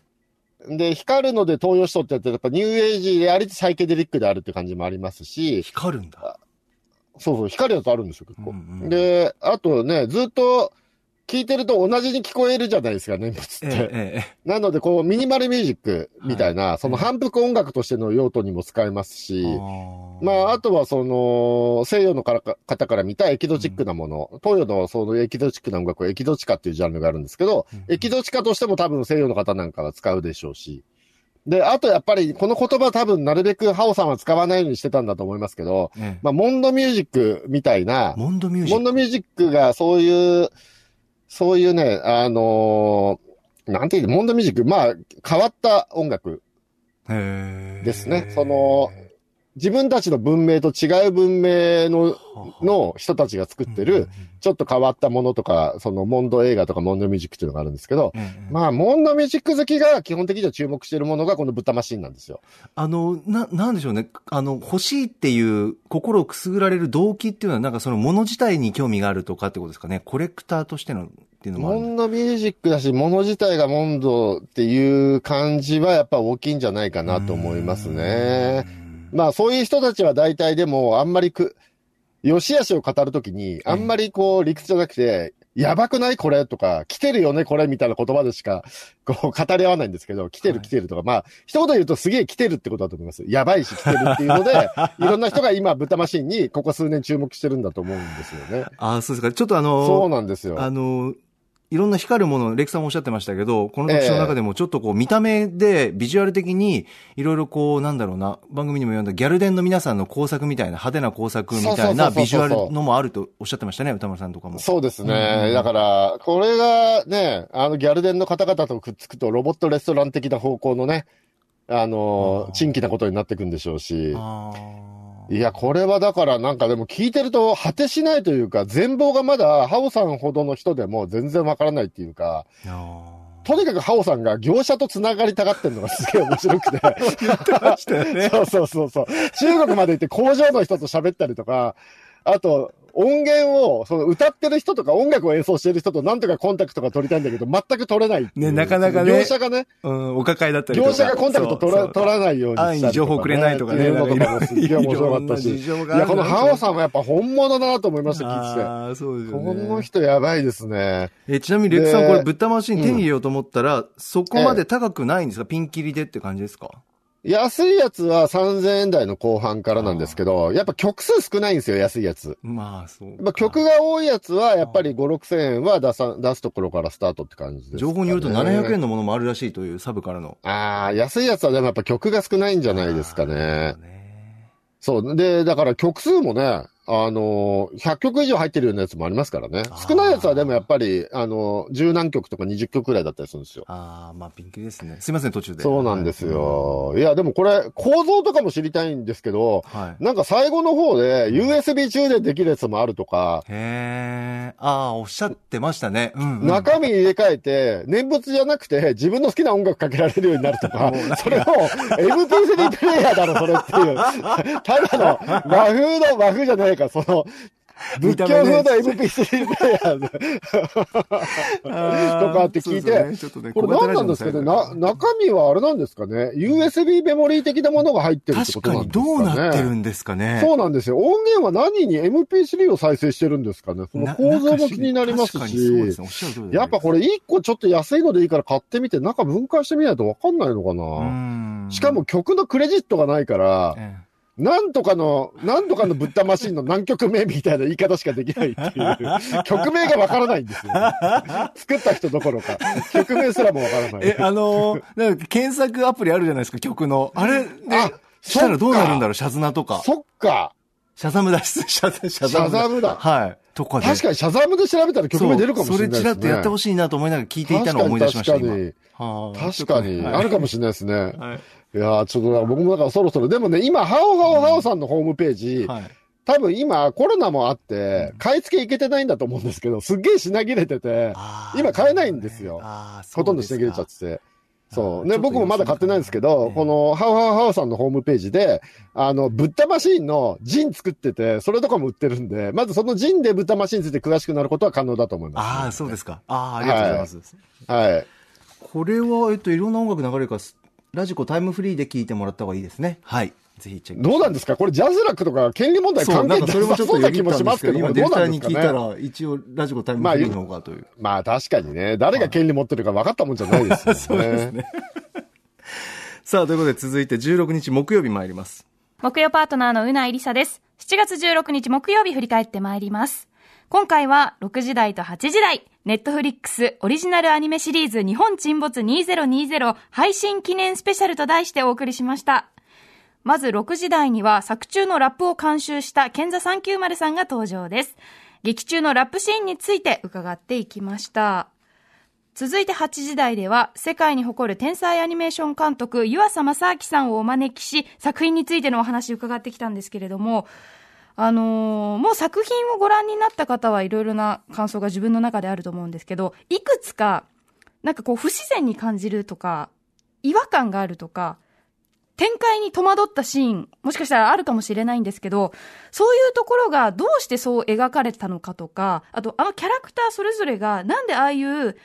で、光るので東洋しとってやってやっぱニューエイジでありサイケデリックであるって感じもありますし、
光るんだ。
そうそう、光るやつあるんですよ、結構。
うんうん
で、あとね、ずっと聞いてると同じに聞こえるじゃないですか、念仏って。
ええええ
なので、こう、ミニマルミュージックみたいな、その反復音楽としての用途にも使えますし、まあ、あとはその、西洋のからか方から見たエキゾチックなもの、東洋のそのエキゾチックな音楽はエキゾチカっていうジャンルがあるんですけど、
うん。
エキゾチカとしても多分西洋の方なんかは使うでしょうし、で、あとやっぱりこの言葉多分なるべくハオさんは使わないようにしてたんだと思いますけど、
ええ。
まあ、モンドミュージックみたいな、
モンドミュージック。
モンドミュージックがそういう、そういうね、あのーなんていうの、モンドミュージック、まあ、変わった音楽。ですね。その、自分たちの文明と違う文明の、の人たちが作ってる、ちょっと変わったものとか、そのモンド映画とかモンドミュージックっていうのがあるんですけど、まあ、モンドミュージック好きが基本的には注目しているものがこの豚マシンなんですよ。
あの、な、なんでしょうね。あの、欲しいっていう心をくすぐられる動機っていうのは、なんかそのもの自体に興味があるとかってことですかね。コレクターとしてのっていうのもある
モンドミュージックだし、もの自体がモンドっていう感じはやっぱ大きいんじゃないかなと思いますね。まあそういう人たちは大体でもあんまりく、良し悪しを語るときに、あんまりこう理屈じゃなくて、やばくないこれとか、来てるよねこれみたいな言葉でしか、こう語り合わないんですけど、来てる来てるとか、まあ、一言言うとすげえ来てるってことだと思います。やばいし来てるっていうので、[LAUGHS] いろんな人が今、豚マシンにここ数年注目してるんだと思うんですよね。
ああ、そうですか。ちょっとあの、
そうなんですよ。
あの、いろんな光るもの、レクさんもおっしゃってましたけど、この特集の中でもちょっとこう見た目でビジュアル的にいろいろこうなんだろうな、番組にも読んだギャルデンの皆さんの工作みたいな派手な工作みたいなビジュアルのもあるとおっしゃってましたね、歌丸さんとかも。
そうですね。
うん
だから、これがね、あの、ギャルデンの方々とくっつくと、ロボットレストラン的な方向のね、あの珍奇なことになっていくんでしょうし。
あ
いや、これはだからなんかでも聞いてると果てしないというか、全貌がまだハオさんほどの人でも全然わからないっていうか、とにかくハオさんが業者と繋がりたがってるのがすげえ面白くて。
言ってましたよね。[LAUGHS]
そうそうそうそう。中国まで行って工場の人と喋ったりとか、あと、音源を、その歌ってる人とか音楽を演奏してる人となんとかコンタクトが取りたいんだけど、全く取れない
ねなかなかね
業者がね、
うん、お抱えだったりとか。
業者がコンタクト取ら取らないように
安易に情報くれないとかね
いうのとかもすっげえ面白かったし。
い
や、このハオさんはやっぱ本物だなと思いました、聞いてて。
ああ、そうですよね。
この人やばいですね。
え、ちなみにレックさん、
で
これ、ブッダマシン手に入れようと思ったら、そこまで高くないんですか、ピンキリでって感じですか？
安いやつは3000円台の後半からなんですけど、やっぱ曲数少ないんですよ、安いやつ。
まあ、そうか。
まあ、曲が多いやつは、やっぱり5、6000円は出さ、出すところからスタートって感じです、
情報によると700円
の。
のものもあるらしいというサブからの。
ああ、安いやつはでもやっぱ曲が少ないんじゃないですかね。そう。で、だから曲数もね、あのー、100曲以上入ってるようなやつもありますからね少ないやつはでもやっぱり、あのー、十何曲とか20曲くらいだったりするんですよ。
ああ、まあ、ピンキリですね。すいません、途中で。
そうなんですよ。いや、でもこれ、構造とかも知りたいんですけど、
はい。はい。
なんか最後の方で USB 充電できるやつもあるとか、
へえ。ああ、おっしゃってましたね。うん、うん。
中身入れ替えて、念仏じゃなくて自分の好きな音楽かけられるようになるとか、それを MP3 プレイヤーだろ、それっていう。ただの和風の、和風じゃないか、その、仏教風の MP3 プレイヤーで。[LAUGHS] とかって聞いて、これ何なんですかね？な、中身はあれなんですかね ?USB メモリー的なものが入ってるってこ
確
となんですかね？
かにどうなってるんですかね？
そうなんですよ。音源は何に MP3 を再生してるんですかね？その
な
構造も気になりますし。やっぱこれ一個ちょっと安いのでいいから買ってみて、中分解してみないとわかんないのか
う
な。
ん。
しかも、曲のクレジットがないから、
え
なんとかの、なんとかのブッダマシンの何曲目みたいな言い方しかできないっていう、[LAUGHS] 曲名がわからないんですよ。作った人どころか、曲名すらもわからない。
え、あのーなんか検索アプリあるじゃないですか、曲の。あれ、ね
あ、
したらどうなるんだろ
う
う、シャズナとか。
そっか。
シャザムだ、[LAUGHS] シャザシャ
シャザムだ
はい。とかで。
確かにシャザムで調べたら曲名出るかもしれないですね。
それちらっとやってほしいなと思いながら聞いていたのを思い出しました、今。
確かに。
はあ
確かに。あるかもしれないですね。
はい。
いやーちょっと僕もだからそろそろ、でもね、今、ハオハオハオさんのホームページ、
はい。
多分今コロナもあって、買い付けいけてないんだと思うんですけど、すっげえ品切れてて、今買えないんですよ
あー
ほとんど品切れちゃってて。
あ
そう。ね、僕もまだ買ってないんですけど、
様子見
この、ハオハオハオさんのホームページで、あの、ブッダマシーンのジン作ってて、それとかも売ってるんで、まずそのジンでブッダマシーンについて詳しくなることは可能だと思います、
ああ、そうですか。ああ、ありがとうございます。
はい。
これは、えっと、いろんな音楽流れるから、ラジコタイムフリーで聞いてもらった方がいいですね。はい。ぜひチェック。
どうなんですか？これジャズラックとか権利問題関係な
なんかそれもちょっと
そうな気もしますけど、
今、ディレクターに
なんですかね？
聞いたら、一応、ラジコタイムフリーの方がという。
まあ確かにね、誰が権利持ってるか分かったもんじゃないですよね。[LAUGHS]
そうですね。[LAUGHS] さあ、ということで続いて16日木曜日参ります。
木曜パートナーのうないりさです。7月16日木曜日振り返ってまいります。今回は6時台と8時台、ネットフリックスオリジナルアニメシリーズ日本沈没2020配信記念スペシャルと題してお送りしました。まず6時台には作中のラップを監修したケンザ390さんが登場です。劇中のラップシーンについて伺っていきました。
続いて8時台では、世界に誇る天才アニメーション監督、湯浅正明さんをお招きし、作品についてのお話を伺ってきたんですけれども、あのーもう作品をご覧になった方はいろいろな感想が自分の中であると思うんですけど、いくつか、なんかこう不自然に感じるとか、違和感があるとか、展開に戸惑ったシーン、もしかしたらあるかもしれないんですけど、そういうところがどうしてそう描かれたのかとか、あとあのキャラクターそれぞれがなんでああいう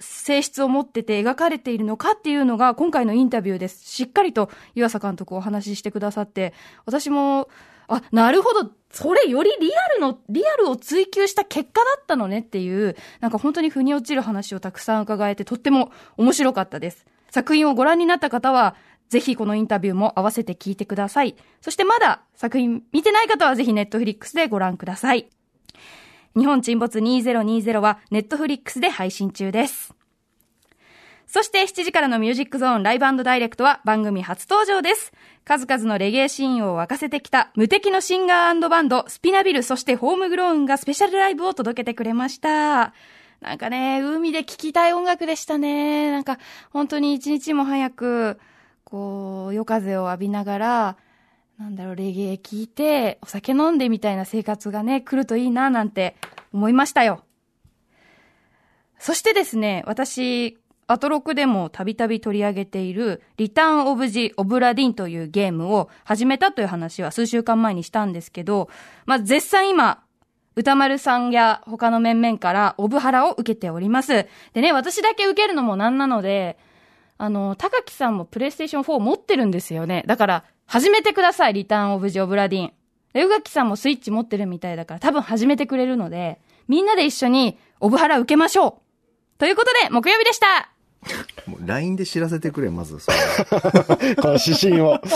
性質を持ってて描かれているのかっていうのが今回のインタビューです。しっかりと湯浅監督お話ししてくださって、私も、あ、なるほど、それよりリアルの、リアルを追求した結果だったのねっていう、なんか本当に腑に落ちる話をたくさん伺えてとっても面白かったです。作品をご覧になった方は、ぜひこのインタビューも合わせて聞いてください。そしてまだ作品見てない方はぜひネットフリックスでご覧ください。日本沈没2020はネットフリックスで配信中です。そして7時からのミュージックゾーンライブダイレクトは番組初登場です。数々のレゲエシーンを沸かせてきた無敵のシンガーバンドスピナビルそしてホームグローンがスペシャルライブを届けてくれました。なんかね、海で聴きたい音楽でしたね。なんか本当に一日も早く、こう、夜風を浴びながら、なんだろう、レゲエ聴いて、お酒飲んでみたいな生活がね、来るといいな、なんて思いましたよ。そしてですね、私、アトロクでもたびたび取り上げている、リターンオブジ・オブラディンというゲームを始めたという話は数週間前にしたんですけど、まあ、絶賛今、歌丸さんや他の面々からオブハラを受けております。でね、私だけ受けるのもなんなので、あの、高木さんもプレイステーション4持ってるんですよね。だから、始めてください、リターンオブジ・オブラディン。で、宇垣さんもスイッチ持ってるみたいだから、多分始めてくれるので、みんなで一緒にオブハラ受けましょうということで、木曜日でした
もう LINE で知らせてくれ、まず。それ [LAUGHS]
この指針を。[LAUGHS]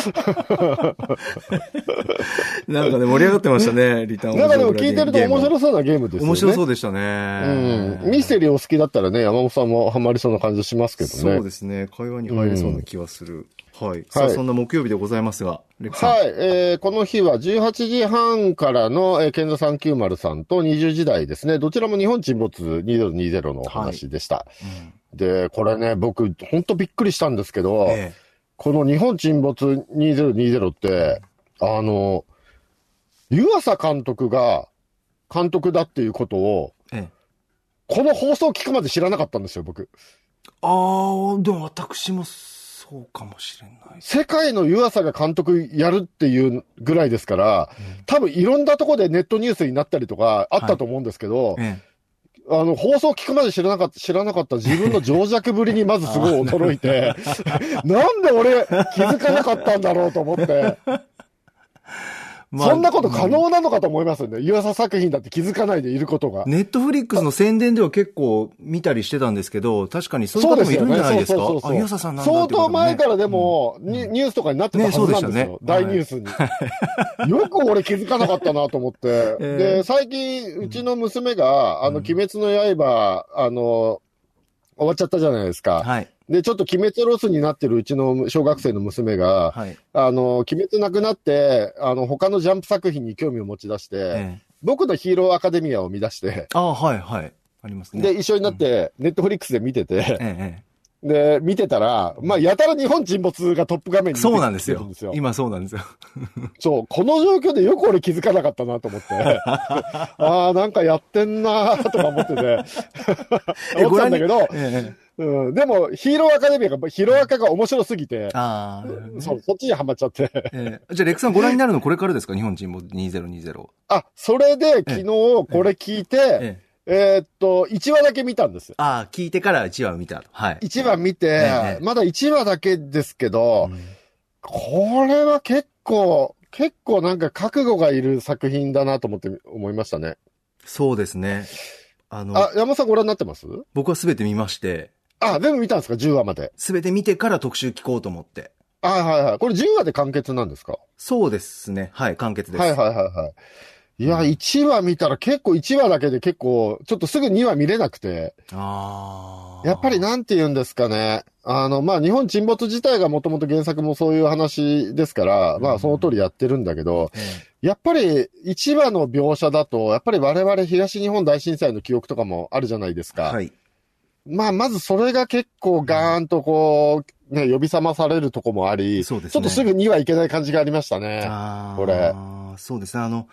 なんかね、盛り上がってましたね、リターン
なんかでも聞いてると面白そうなゲームですよね。
面白そう
で
でしたね。
うん。ミステリーお好きだったらね、山本さんもハマりそうな感じしますけどね。
そうですね。会話に入れそうな気はする。はい。さあ、
はい
そんな木曜日でございますが。
はい、えー、この日は18時半からの、えー、健座390さんと20時台ですね。どちらも日本沈没2020のお話でした。で、これね、僕、ほんとびっくりしたんですけど、
え
この日本沈没2020って、あの、湯浅監督が監督だっていうことを、
え。ええ。
この放送を聞くまで知らなかったんですよ、僕。
あー、でも私もそうかもしれない。
世界の湯浅が監督やるっていうぐらいですから、多分いろんなところでネットニュースになったりとかあったと思うんですけど、
え
あの、放送聞くまで知らなかった、知らなかった自分の情弱ぶりにまずすごい驚いて、[LAUGHS] なんで俺気づかなかったんだろうと思って、
え。
そんなこと可能なのかと思いますよね。湯浅作品だって気づかないでいることが。
ネットフリックスの宣伝では結構見たりしてたんですけど、確かにそういう方もいるんじゃないですか？
そうそうそうそう
あ、湯浅さんなんだ
相当前からでも、ニニュースとかになってたはずなんですよ。
ねそうでしたね
大ニュースに。よく俺気づかなかったなと思って。
え [LAUGHS] ー
で、最近、うちの娘が、あの、鬼滅の刃、あの、終わっちゃったじゃないですか。
はい。
で、ちょっと鬼滅ロスになってるうちの小学生の娘が、
はい。
あの、鬼滅なくなって、あの、他のジャンプ作品に興味を持ち出して、
ええ。
僕のヒーローアカデミアを見出して、
あはい、はい。ありますね。
で、一緒になって、ネットフリックスで見てて、
ええ、え
で、見てたら、まあ、やたら日本沈没がトップ画面
え。
に
そうなんですよ
出てるんですよ。。
今そうなんですよ。[LAUGHS]
そう、この状況でよく俺気づかなかったなと思って、[LAUGHS] ああ、なんかやってんなーとか思ってて、思ってたんだけど、
ええ。
うん、でも、ヒーローアカデミアが、ヒーローアカが面白すぎて、
ああ、
そう、そっちにはまっちゃって。
ええじゃあ、レックさんご覧になるのこれからですか？日本沈没2020。
あ、それで昨日これ聞いて、
ええ。
えーっと、1話だけ見たんです。
ああ、聞いてから1話を見たと。はい。
1話見て、
ええ
まだ1話だけですけど、これは結構、結構なんか覚悟がいる作品だなと思って、思いましたね。
そうですね。あの、
あ、山本さんご覧になってます？
僕はすべて見まして、
あ、全部見たんですか ?10 話まで。
すべて見てから特集聞こうと思って。
あ、はいはい。これ10話で完結なんですか？
そうですね。はい、完結です。
はいはいはいはい。いや、1話見たら結構1話だけで結構、ちょっとすぐ2話見れなくて、
ああ。
やっぱりなんて言うんですかね。あの、まあ、日本沈没自体がもともと原作もそういう話ですから、まあ、その通りやってるんだけど、
え
やっぱり1話の描写だと、やっぱり我々東日本大震災の記憶とかもあるじゃないですか。
えはい。
まあ、まずそれが結構ガーンとこう、ね、呼び覚まされるとこもあり、
そうですね
ちょっとすぐにはいけない感じがありましたね。
あー
これ。
そうですね、あの、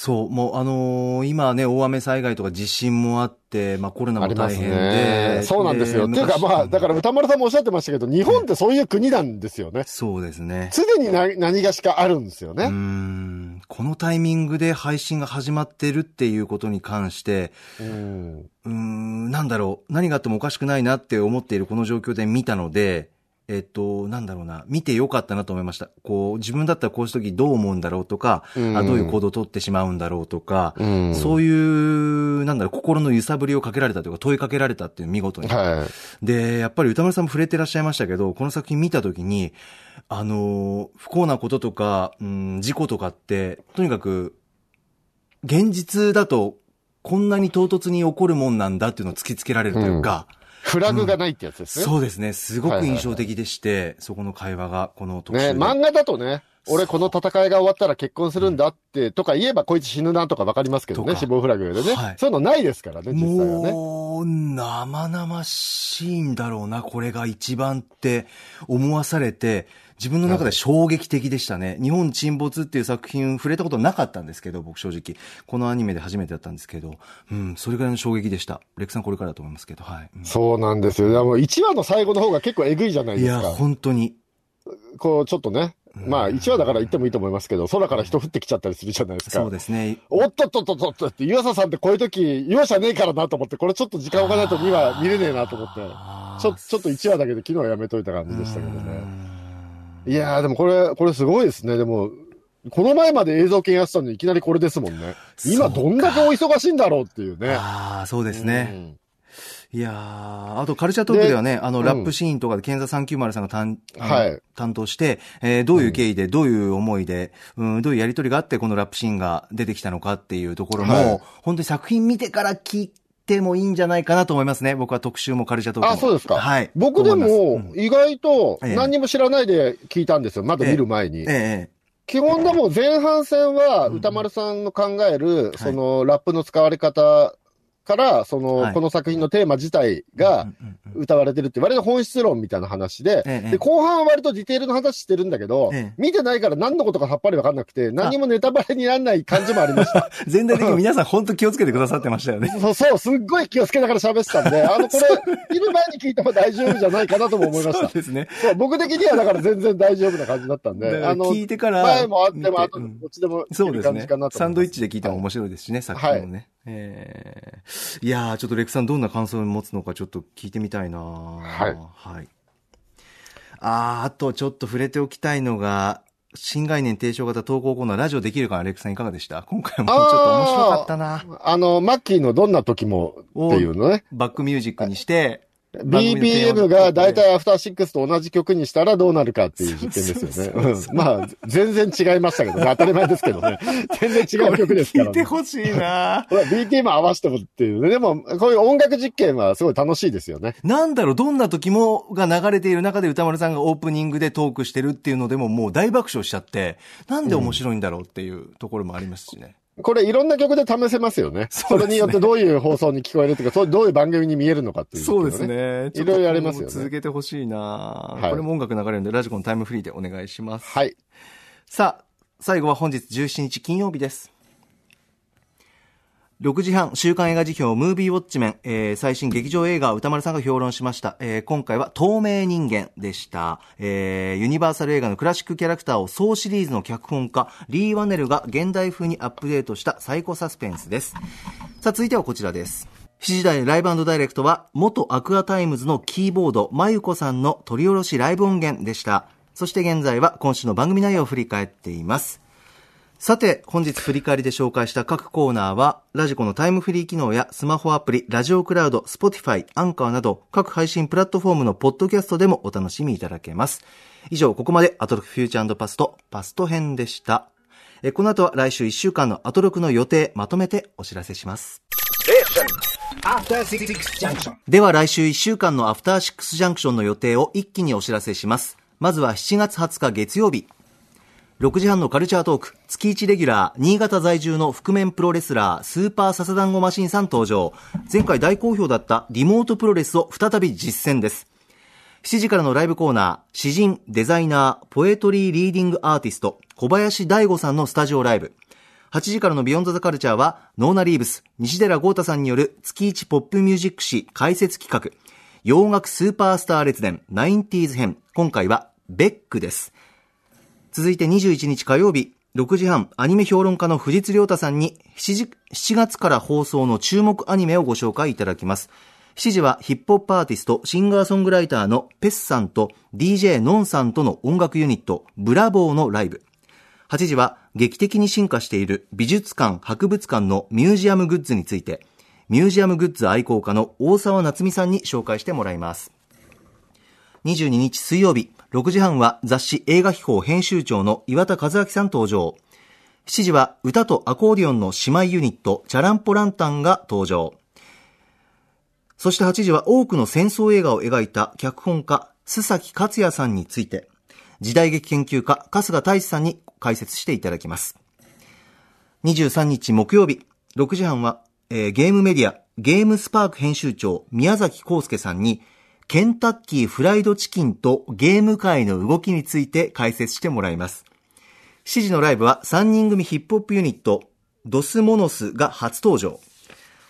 そう、もうあのー今ね、大雨災害とか地震もあって、まあコロナも大変
ね
で。。
そうなんですよ。っていうか
昔
まあ、だから歌丸さんもおっしゃってましたけど、日本ってそういう国なんですよね。
そうですね。
常に何何がしかあるんですよね。
んこのタイミングで配信が始まってるっていうことに関して、
うん。
うーん、なんだろう、何があってもおかしくないなって思っているこの状況で見たので、えっと、なんだろうな、見てよかったなと思いました。こう、自分だったらこうした時どう思うんだろうとか、
うん
あどういう行動を取ってしまうんだろうとか、
うん
そういう、なんだろう、心の揺さぶりをかけられたというか、問いかけられたっていう見事に。
はい。
で、やっぱり歌丸さんも触れてらっしゃいましたけど、この作品見たときに、あの、不幸なこととか、うん、事故とかって、とにかく、現実だと、こんなに唐突に起こるもんなんだっていうのを突きつけられるというか、
フラグがないってやつですね。
そうですね、すごく印象的でして、そこの会話が、この特集
ね、
で。
漫画だとね、俺この戦いが終わったら結婚するんだって、とか言えばこいつ死ぬなとかわかりますけどね、死亡フラグでね、
はい
そういうのないですからね、実際はね。
もう、生々しいんだろうな、これが一番って思わされて、自分の中で衝撃的でしたね。日本沈没っていう作品触れたことなかったんですけど、僕正直。このアニメで初めてだったんですけど、うん、それぐらいの衝撃でした。レックさんこれからだと思いますけど、はい。うん
そうなんですよ。でも1話の最後の方が結構えぐいじゃない
いや、
ですか。
本当に。
こう、ちょっとね。まあ、1話だから言ってもいいと思いますけど、空から人降ってきちゃったりするじゃないですか。
そうですね。
おっとっとっとっとっとって、湯浅さんってこういう時、容赦ねえからなと思って、これちょっと時間置かないと2話見れねえなと思って、ちょ、ちょっと1話だけで昨日はやめといた感じでしたけど
う
ね。
ん
いやー、でもこれ、これすごいですね。でも、この前まで映像系やってたのにいきなりこれですもんね。今どんだけお忙しいんだろうっていうね。
ああ、そうですね。
うん
いやーあとカルチャートークではね、あの、
うん
ラップシーンとかで、ケンザ390さんが担,
はい
担当して、えーどういう経緯で、どういう思いで、うん、どういうやりとりがあって、このラップシーンが出てきたのかっていうところも、
はい
本当に作品見てから聞いてもいいんじゃないかなと思いますね。僕は特集もカルチャートークも。
あ、そうですか。
はい。
僕でも意外と
ええ
何にも知らないで聞いたんですよ。まだ見る前に。
ええ
基本でも前半戦は歌丸さんの考える、そのラップの使われ方から、その、
はい
この作品のテーマ自体
ええ
が歌われてるって、割と本質論みたいな話で、
ええ
で、後半は割とディテールの話してるんだけど、
ええ
見てないから何のことかさっぱりわかんなくて、何にもネタバレにならない感じもありました。[LAUGHS]
全体的に皆さん本当気をつけてくださってましたよね。[LAUGHS]
そう、そう、すっごい気をつけながら喋ってたんで、[LAUGHS] あの、これ、見る前に聞いても大丈夫じゃないかなとも思いまし
そう
た。
ですね。
そう僕的にはだから全然大丈夫な感じだったんで、あの、
聞いてから。
前もあっても、あと、
うん
どっちでも
そうですねサンドイッ
チ
チで聞いても面白いですしね、作品もね。えーいやー、ちょっとレクさんどんな感想を持つのかちょっと聞いてみたいなはいはい。あー、あとちょっと触れておきたいのが、新概念提唱型投稿コーナー、ラジオできるかな、レクさんいかがでした？今回もちょっと面白かったな。
あの、マッキーのどんな時もっていうのね。
バックミュージックにして、
BPM が大体アフターシックスと同じ曲にしたらどうなるかっていう [LAUGHS] 実験ですよね。うんまあ、全然違いましたけどね。[LAUGHS] 当たり前ですけどね。全然違う曲ですからね。
聞いてほしいな [LAUGHS]
BPM 合わせてもっていうね。でも、こういう音楽実験はすごい楽しいですよね。
なんだろう、どんな時もが流れている中で歌丸さんがオープニングでトークしてるっていうのでももう大爆笑しちゃって、なんで面白いんだろうっていうところもありますしね。
これいろんな曲で試せますよね。そ
ね
れによってどういう放送に聞こえるとか、そうどういう番組に見えるのかっていう、
そうです。ね。
いろいろありますよね
続けてほしいな、
はい
これも音楽流れるんで、ラジコのタイムフリーでお願いします。
はい。
さあ、最後は本日17日金曜日です。6時半、週刊映画辞表、ムービーウォッチメン、えー最新劇場映画、歌丸さんが評論しました。えー今回は透明人間でした。えーユニバーサル映画のクラシックキャラクターを総シリーズの脚本家、リー・ワネルが現代風にアップデートしたサイコサスペンスです。さあ、続いてはこちらです。7時台ライブダイレクトは、元アクアタイムズのキーボード、まゆこさんの録り下ろしライブ音源でした。そして現在は今週の番組内容を振り返っています。さて、本日振り返りで紹介した各コーナーは、ラジコのタイムフリー機能やスマホアプリ、ラジオクラウド、スポティファイ、アンカーなど、各配信プラットフォームのポッドキャストでもお楽しみいただけます。以上、ここまでアトロクフューチャーパスト、パスト編でした。えこの後は来週1週間のアトロクの予定、まとめてお知らせします。では来週1週間のアフターシックスジャンクションの予定を一気にお知らせします。まずは7月20日月曜日。6時半のカルチャートーク、月1レギュラー、新潟在住の覆面プロレスラー、スーパーササダンゴマシンさん登場。前回大好評だったリモートプロレスを再び実践です。7時からのライブコーナー、詩人、デザイナー、ポエトリーリーディングアーティスト、小林大吾さんのスタジオライブ。8時からのビヨンド・ザ・カルチャーは、 NONA REEVES、西寺豪太さんによる月1ポップミュージック誌解説企画、洋楽スーパースター列伝 90s 編。今回は、ベックです。続いて21日火曜日、6時半、アニメ評論家の藤津亮太さんに7時、7月から放送の注目アニメをご紹介いただきます。7時はヒップホップアーティスト、シンガーソングライターのペスさんと DJ ノンさんとの音楽ユニット、ブラボーのライブ。8時は劇的に進化している美術館、博物館のミュージアムグッズについて、ミュージアムグッズ愛好家の大沢夏美さんに紹介してもらいます。22日水曜日、6時半は雑誌映画秘宝編集長の岩田和明さん登場。7時は歌とアコーディオンの姉妹ユニット、チャランポランタンが登場。そして8時は多くの戦争映画を描いた脚本家、須崎克也さんについて、時代劇研究家、春日大志さんに解説していただきます。23日木曜日、6時半は、えーゲームメディア、ゲームスパーク編集長、宮崎康介さんに、ケンタッキーフライドチキンとゲーム界の動きについて解説してもらいます。7時のライブは3人組ヒップホップユニット、ドスモノスが初登場。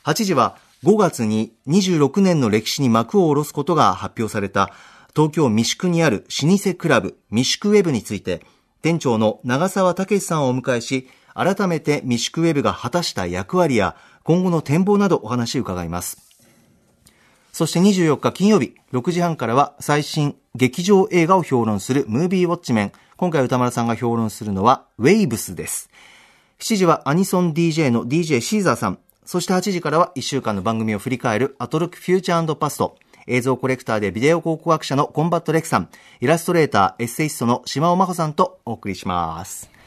8時は5月に26年の歴史に幕を下ろすことが発表された東京三宿にある老舗クラブ三宿ウェブについて店長の長澤武さんをお迎えし改めて三宿ウェブが果たした役割や今後の展望などお話を伺います。そして24日金曜日6時半からは最新劇場映画を評論するムービーウォッチメン。今回歌丸さんが評論するのはウェイブスです。7時はアニソン DJ の DJ シーザーさん。そして8時からは1週間の番組を振り返るアトロクフューチャーパスト。映像コレクターでビデオ考古学者のコンバットレクさん。イラストレーター、エッセイストの島尾真帆さんとお送りします。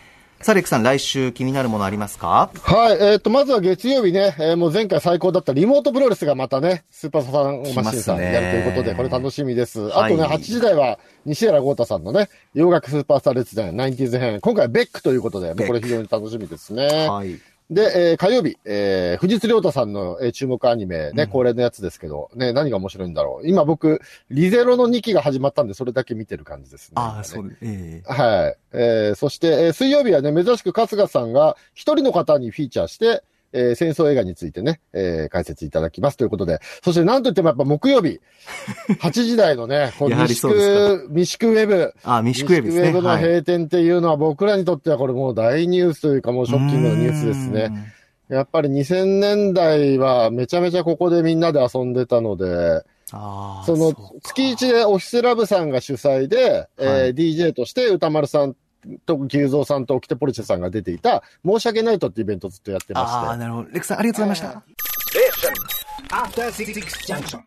さあ、レックさん、来週気になるものありますか？
はい、えっ、と、まずは月曜日ね、えーもう前回最高だったリモートプロレスがまたね、スーパーササンゴマシンさんやるということで、これ楽しみです。
はい
あとね、8時台は西原豪太さんのね、洋楽スーパースター列伝 90s 編。今回はベックということで、もうこれ非常に楽しみですね。
はい。
で、えー火曜日、えー、藤津亮太さんの、えー注目アニメね、恒例のやつですけど、ね、何が面白いんだろう。今僕、リゼロの2期が始まったんで、それだけ見てる感じですね。
ああ、そうです。ええ
はい。えー、そして、えー水曜日はね、珍しく春日さんが一人の方にフィーチャーして、えー戦争映画についてね、えー解説いただきます。ということで、そしてなんといってもやっぱ木曜日、[LAUGHS] 8時台のね、こう
やはり
三宿、三宿ウェブ、
ああ、未宿ウェブですね。
三宿ウェブの
はい
閉店っていうのは僕らにとってはこれもう大ニュースというかもうショッキングなニュースですね。やっぱり2000年代はめちゃめちゃここでみんなで遊んでたので、その月一でオフィスラブさんが主催で、えー
はい。
DJ として歌丸さんと牛蔵さんとオキテポルチェさんが出ていた、申し訳ないとってイベントをずっとやってま
ああ、
して。
なるほど。レックさん、ありがとうございました。
After Six Junction.